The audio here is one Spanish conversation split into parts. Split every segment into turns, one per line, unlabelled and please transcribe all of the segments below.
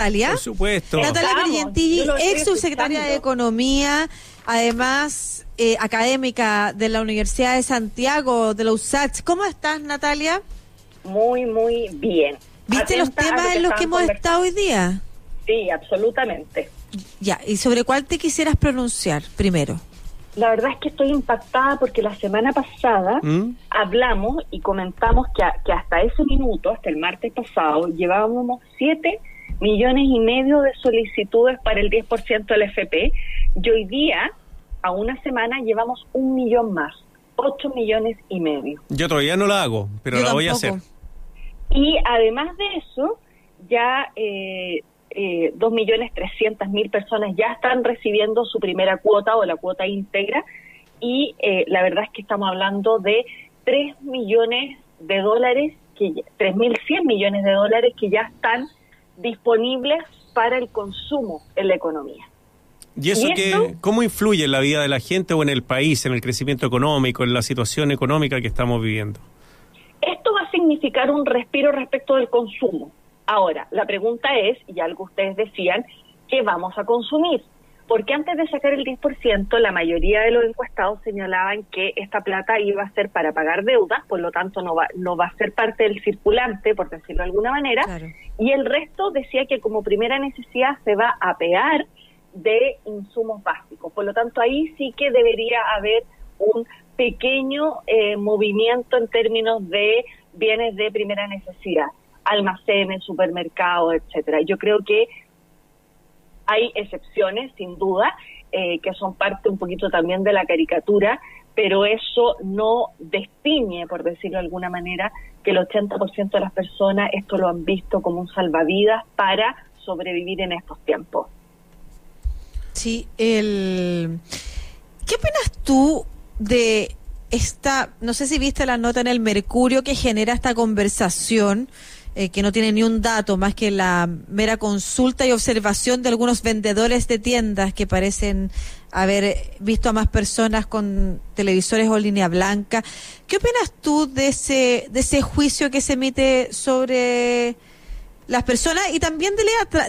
Natalia.
Por supuesto.
Natalia
estoy
ex subsecretaria de. Economía, además eh, académica de la Universidad de Santiago, de la USACH. ¿Cómo estás, Natalia?
Muy, muy bien.
¿Viste los
Atenta
temas
lo
en los que hemos estado hoy día?
Sí, absolutamente.
Ya, ¿y sobre cuál te quisieras pronunciar primero?
La verdad es que estoy impactada porque la semana pasada
¿Mm?
hablamos y comentamos que, a- que hasta ese minuto, hasta el martes pasado, llevábamos 7 millones y medio de solicitudes para el 10% del FP y hoy día, a una semana, llevamos un millón más, 8 millones y medio.
Yo todavía no la hago, pero
Yo
la voy a hacer.
Y además de eso, ya eh, eh, 2.300.000 personas ya están recibiendo su primera cuota o la cuota íntegra y eh, la verdad es que estamos hablando de 3 millones de dólares, que ya- 3.100 millones de dólares que ya están disponibles para el consumo en la economía.
¿Y eso
¿Y
qué,
esto?
cómo influye en la vida de la gente o en el país, en el crecimiento económico, en la situación económica que estamos viviendo?
Esto va a significar un respiro respecto del consumo. Ahora, la pregunta es, y algo ustedes decían, ¿qué vamos a consumir? Porque antes de sacar el 10%, la mayoría de los encuestados señalaban que esta plata iba a ser para pagar deudas, por lo tanto no va, no va a ser parte del circulante, por decirlo de alguna manera,
Claro.
y el resto decía que como primera necesidad se va a pegar de insumos básicos. Por lo tanto, ahí sí que debería haber un pequeño eh, movimiento en términos de bienes de primera necesidad, almacenes, supermercados, etcétera. Yo creo que hay excepciones, sin duda, eh, que son parte un poquito también de la caricatura, pero eso no destiñe, por decirlo de alguna manera, que el 80% de las personas esto lo han visto como un salvavidas para sobrevivir en estos tiempos.
Sí. ¿Qué opinas tú de esta, no sé si viste la nota en el Mercurio que genera esta conversación, eh, que no tiene ni un dato más que la mera consulta y observación de algunos vendedores de tiendas que parecen haber visto a más personas con televisores o línea blanca. ¿Qué opinas tú de ese, de ese juicio que se emite sobre las personas y también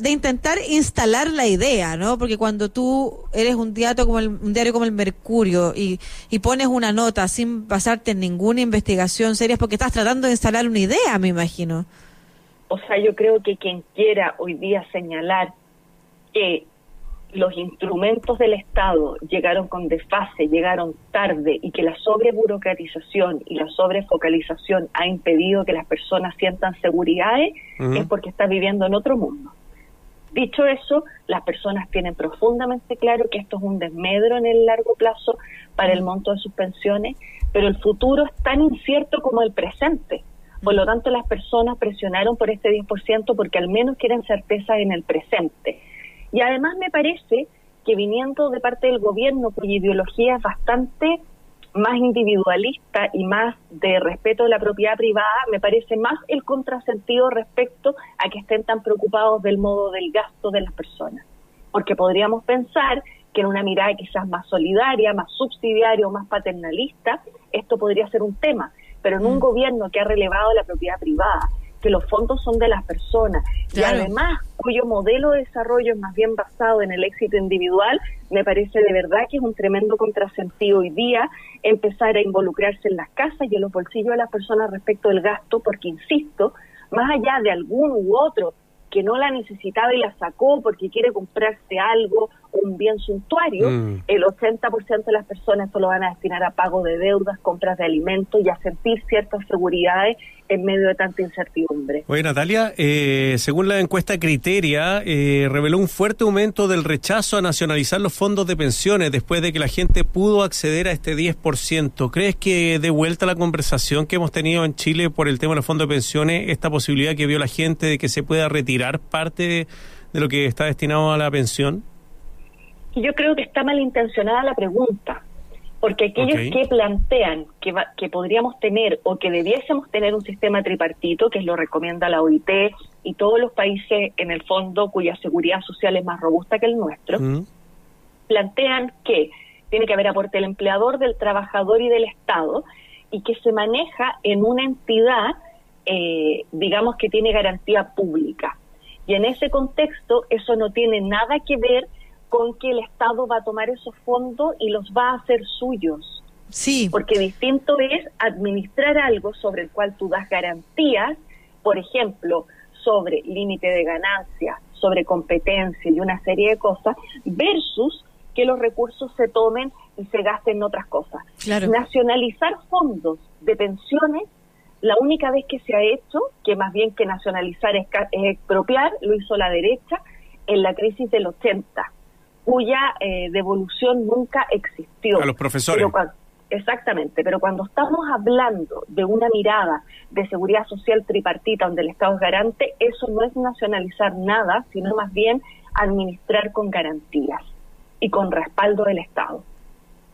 de, intentar instalar la idea, ¿no? Porque cuando tú eres un diario como el, un diario como el Mercurio y, y pones una nota sin basarte en ninguna investigación seria es porque estás tratando de instalar una idea, me imagino.
O sea, yo creo que quien quiera hoy día señalar que los instrumentos del Estado llegaron con desfase, llegaron tarde y que la sobreburocratización y la sobrefocalización ha impedido que las personas sientan seguridades, es porque está viviendo en otro mundo. Dicho eso, las personas tienen profundamente claro que esto es un desmedro en el largo plazo para el monto de sus pensiones, pero el futuro es tan incierto como el presente. Por lo tanto, las personas presionaron por este 10% porque al menos quieren certeza en el presente. Y además me parece que viniendo de parte del gobierno, cuya ideología es bastante más individualista y más de respeto de la propiedad privada, me parece más el contrasentido respecto a que estén tan preocupados del modo del gasto de las personas. Porque podríamos pensar que en una mirada quizás más solidaria, más subsidiaria o más paternalista, esto podría ser un tema. Pero en un
Mm.
gobierno que ha relevado la propiedad privada, que los fondos son de las personas
Claro.
y además cuyo modelo de desarrollo es más bien basado en el éxito individual, me parece de verdad que es un tremendo contrasentido hoy día empezar a involucrarse en las casas y en los bolsillos de las personas respecto del gasto, porque insisto, más allá de algún u otro que no la necesitaba y la sacó porque quiere comprarse algo, un bien suntuario,
Mm.
el 80% de las personas esto lo van a destinar a pago de deudas, compras de alimentos y a sentir ciertas seguridades en medio de tanta incertidumbre.
Oye, Natalia, eh, según la encuesta Criteria, eh, reveló un fuerte aumento del rechazo a nacionalizar los fondos de pensiones después de que la gente pudo acceder a este 10%. ¿Crees que de vuelta la conversación que hemos tenido en Chile por el tema de los fondos de pensiones, esta posibilidad que vio la gente de que se pueda retirar parte de, de lo que está destinado a la pensión?
Y yo creo que está malintencionada la pregunta, porque aquellos que plantean que, va- que podríamos tener o que debiésemos tener un sistema tripartito, que lo recomienda la OIT y todos los países en el fondo cuya seguridad social es más robusta que el nuestro,
Mm.
plantean que tiene que haber aporte del empleador, del trabajador y del Estado, y que se maneja en una entidad, eh, digamos, que tiene garantía pública. Y en ese contexto, eso no tiene nada que ver con que el Estado va a tomar esos fondos y los va a hacer suyos.
Sí.
Porque distinto es administrar algo sobre el cual tú das garantías, por ejemplo, sobre límite de ganancia, sobre competencia y una serie de cosas, versus que los recursos se tomen y se gasten en otras cosas. Nacionalizar fondos de pensiones, la única vez que se ha hecho, que más bien que nacionalizar es, expropiar, lo hizo la derecha en la crisis del 80, cuya eh, devolución nunca existió.
A los profesores.
exactamente, pero cuando estamos hablando de una mirada de seguridad social tripartita donde el Estado es garante, eso no es nacionalizar nada, sino más bien administrar con garantías y con respaldo del Estado.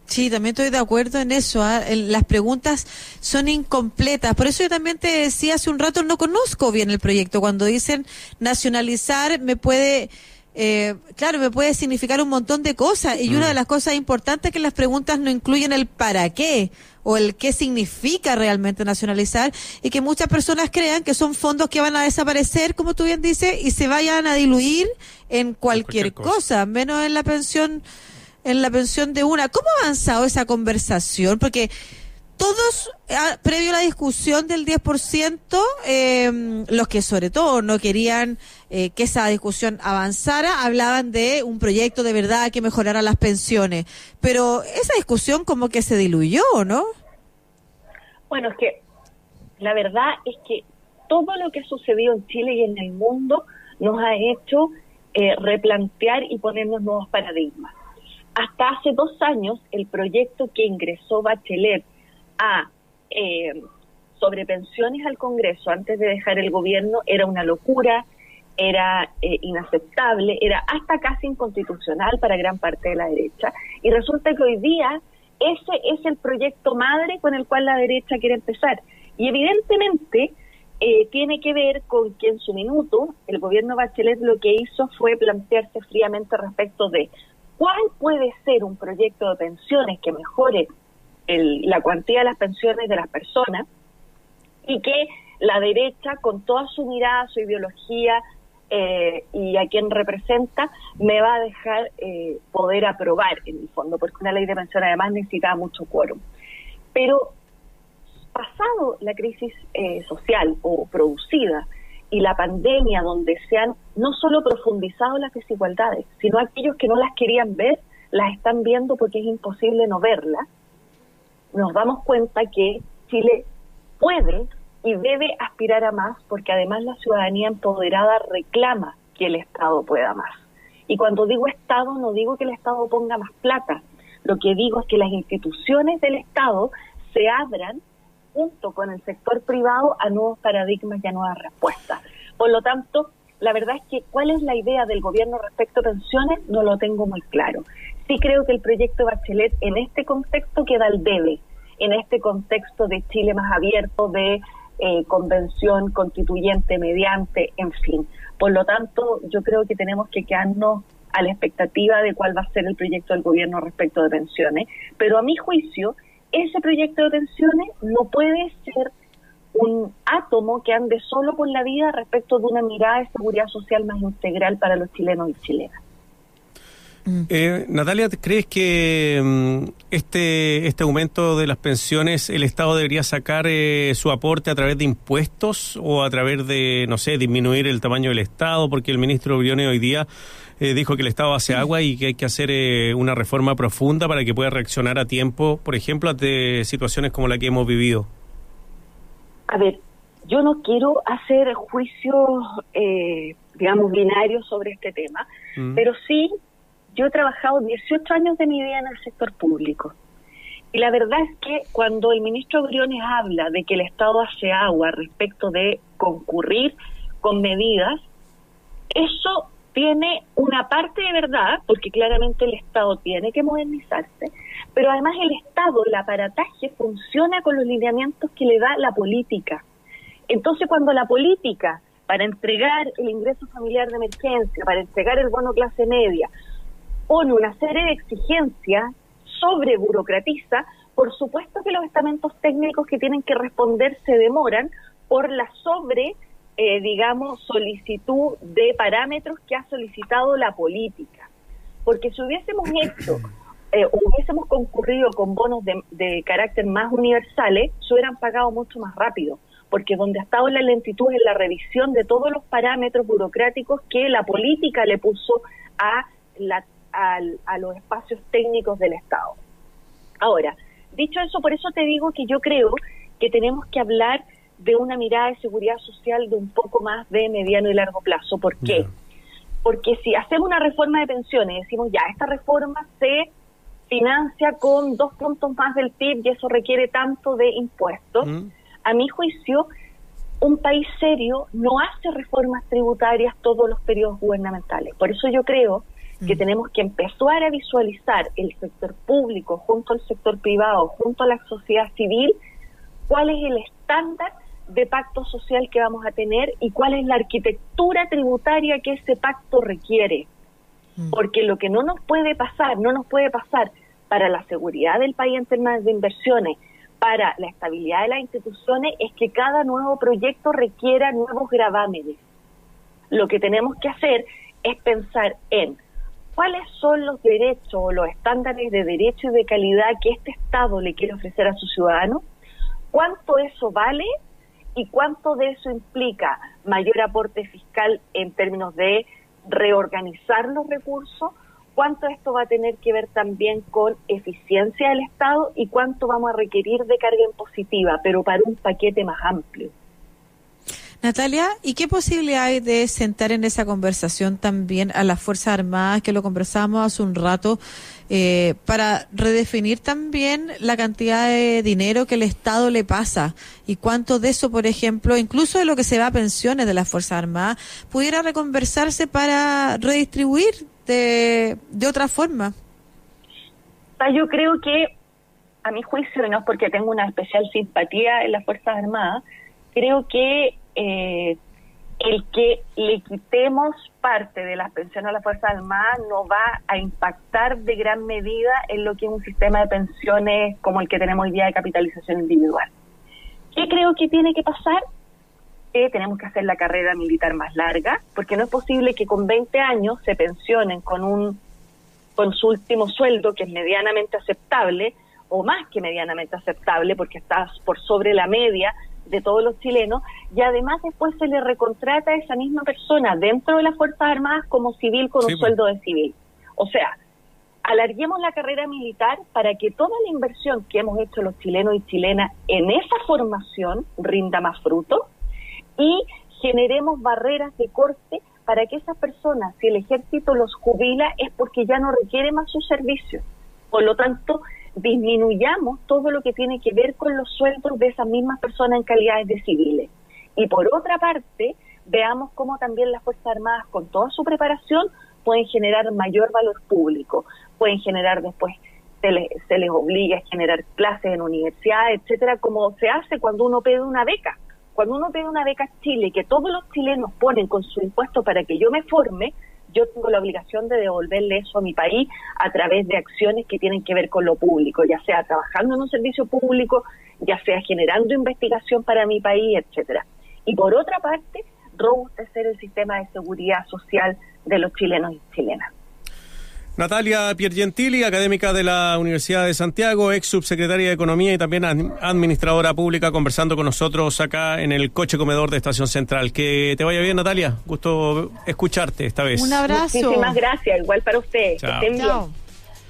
Sí, también estoy de acuerdo en eso. ¿ah? Las preguntas son incompletas. Por eso yo también te decía hace un rato, no conozco bien el proyecto. Cuando dicen nacionalizar, me puede, eh, claro, me puede significar un montón de cosas. Y una mm. de las cosas importantes es que las preguntas no incluyen el para qué o el qué significa realmente nacionalizar y que muchas personas crean que son fondos que van a desaparecer, como tú bien dices, y se vayan a diluir en cualquier, cosa, menos en la pensión en la pensión de una. ¿Cómo ha avanzado esa conversación? Porque todos, ah, previo a la discusión del 10%, eh, los que sobre todo no querían eh, que esa discusión avanzara, hablaban de un proyecto de verdad que mejorara las pensiones. Pero esa discusión como que se diluyó, ¿no?
Bueno, es que la verdad es que todo lo que ha sucedido en Chile y en el mundo nos ha hecho eh, replantear y ponernos nuevos paradigmas hasta hace dos años el proyecto que ingresó Bachelet a eh, sobre pensiones al Congreso antes de dejar el gobierno era una locura, era eh, inaceptable, era hasta casi inconstitucional para gran parte de la derecha. Y resulta que hoy día ese es el proyecto madre con el cual la derecha quiere empezar. Y evidentemente eh, tiene que ver con que en su minuto el gobierno Bachelet lo que hizo fue plantearse fríamente respecto de ¿Cuál puede ser un proyecto de pensiones que mejore la cuantía de las pensiones de las personas y que la derecha, con toda su mirada, su ideología eh, y a quien representa, me va a dejar eh, poder aprobar en el fondo, porque una ley de pensión además necesita mucho quórum. Pero pasado la crisis eh, social o producida y la pandemia donde se han no solo profundizado las desigualdades, sino aquellos que no las querían ver, las están viendo porque es imposible no verlas, nos damos cuenta que Chile puede y debe aspirar a más porque además la ciudadanía empoderada reclama que el Estado pueda más. Y cuando digo Estado no digo que el Estado ponga más plata, lo que digo es que las instituciones del Estado se abran junto con el sector privado a nuevos paradigmas y a nuevas respuestas. Por lo tanto, la verdad es que cuál es la idea del gobierno respecto a pensiones no lo tengo muy claro. Sí creo que el proyecto Bachelet en este contexto queda al debe, en este contexto de Chile más abierto, de eh, convención constituyente mediante, en fin. Por lo tanto, yo creo que tenemos que quedarnos a la expectativa de cuál va a ser el proyecto del gobierno respecto de pensiones, pero a mi juicio ese proyecto de pensiones no puede ser un átomo que ande solo por la vida respecto de una mirada de seguridad social más integral para los chilenos y chilenas.
Mm. Eh, Natalia, ¿crees que mm, este este aumento de las pensiones el Estado debería sacar eh, su aporte a través de impuestos o a través de, no sé, disminuir el tamaño del Estado? Porque el ministro Briones hoy día eh, dijo que el Estado hace agua y que hay que hacer eh, una reforma profunda para que pueda reaccionar a tiempo, por ejemplo, ante situaciones como la que hemos vivido.
A ver, yo no quiero hacer juicios, eh, digamos, binarios sobre este tema, mm. pero sí, yo he trabajado 18 años de mi vida en el sector público. Y la verdad es que cuando el ministro Briones habla de que el Estado hace agua respecto de concurrir con medidas, eso tiene una parte de verdad, porque claramente el Estado tiene que modernizarse, pero además el Estado, el aparataje, funciona con los lineamientos que le da la política. Entonces, cuando la política, para entregar el ingreso familiar de emergencia, para entregar el bono clase media, pone una serie de exigencias, sobre burocratiza, por supuesto que los estamentos técnicos que tienen que responder se demoran por la sobre eh, digamos, solicitud de parámetros que ha solicitado la política. Porque si hubiésemos hecho eh, hubiésemos concurrido con bonos de, de, carácter más universales, se hubieran pagado mucho más rápido, porque donde ha estado la lentitud es la revisión de todos los parámetros burocráticos que la política le puso a, la, a, a los espacios técnicos del Estado. Ahora, dicho eso, por eso te digo que yo creo que tenemos que hablar de una mirada de seguridad social de un poco más de mediano y largo plazo. ¿Por qué? Yeah. Porque si hacemos una reforma de pensiones y decimos, ya, esta reforma se financia con dos puntos más del PIB y eso requiere tanto de impuestos, mm. a mi juicio, un país serio no hace reformas tributarias todos los periodos gubernamentales. Por eso yo creo que mm. tenemos que empezar a visualizar el sector público junto al sector privado, junto a la sociedad civil, cuál es el estándar de pacto social que vamos a tener y cuál es la arquitectura tributaria que ese pacto requiere. Mm. Porque lo que no nos puede pasar, no nos puede pasar para la seguridad del país en términos de inversiones, para la estabilidad de las instituciones, es que cada nuevo proyecto requiera nuevos gravámenes. Lo que tenemos que hacer es pensar en cuáles son los derechos o los estándares de derecho y de calidad que este Estado le quiere ofrecer a sus ciudadanos, cuánto eso vale y cuánto de eso implica mayor aporte fiscal en términos de reorganizar los recursos, cuánto esto va a tener que ver también con eficiencia del Estado y cuánto vamos a requerir de carga impositiva, pero para un paquete más amplio.
Natalia, ¿y qué posibilidad hay de sentar en esa conversación también a las Fuerzas Armadas, que lo conversábamos hace un rato, eh, para redefinir también la cantidad de dinero que el Estado le pasa y cuánto de eso, por ejemplo, incluso de lo que se va a pensiones de las Fuerzas Armadas, pudiera reconversarse para redistribuir de, de otra forma?
Yo creo que, a mi juicio, no es porque tengo una especial simpatía en las Fuerzas Armadas, creo que eh, el que le quitemos parte de las pensiones a la Fuerza Armada no va a impactar de gran medida en lo que es un sistema de pensiones como el que tenemos hoy día de capitalización individual. ¿Qué creo que tiene que pasar? Que tenemos que hacer la carrera militar más larga, porque no es posible que con 20 años se pensionen con un con su último sueldo que es medianamente aceptable o más que medianamente aceptable porque está por sobre la media de todos los chilenos y además después se le recontrata a esa misma persona dentro de las Fuerzas Armadas como civil con un pues. sueldo de civil. O sea, alarguemos la carrera militar para que toda la inversión que hemos hecho los chilenos y chilenas en esa formación rinda más fruto y generemos barreras de corte para que esas personas, si el ejército los jubila, es porque ya no requiere más su servicio. Por lo tanto, disminuyamos todo lo que tiene que ver con los sueldos de esas mismas personas en calidades de civiles. Y por otra parte, veamos cómo también las Fuerzas Armadas, con toda su preparación, pueden generar mayor valor público, pueden generar después, se les, se les obliga a generar clases en universidades, etcétera, como se hace cuando uno pide una beca. Cuando uno pide una beca a Chile, que todos los chilenos ponen con su impuesto para que yo me forme, yo tengo la obligación de devolverle eso a mi país a través de acciones que tienen que ver con lo público, ya sea trabajando en un servicio público, ya sea generando investigación para mi país, etcétera. Y por otra parte, robustecer el sistema de seguridad social de los chilenos y chilenas.
Natalia Piergentili, académica de la Universidad de Santiago, ex subsecretaria de Economía y también administradora pública, conversando con nosotros acá en el coche comedor de Estación Central. Que te vaya bien, Natalia. Gusto escucharte esta vez.
Un abrazo.
Muchísimas gracias. Igual para usted.
Chao.
Que estén bien.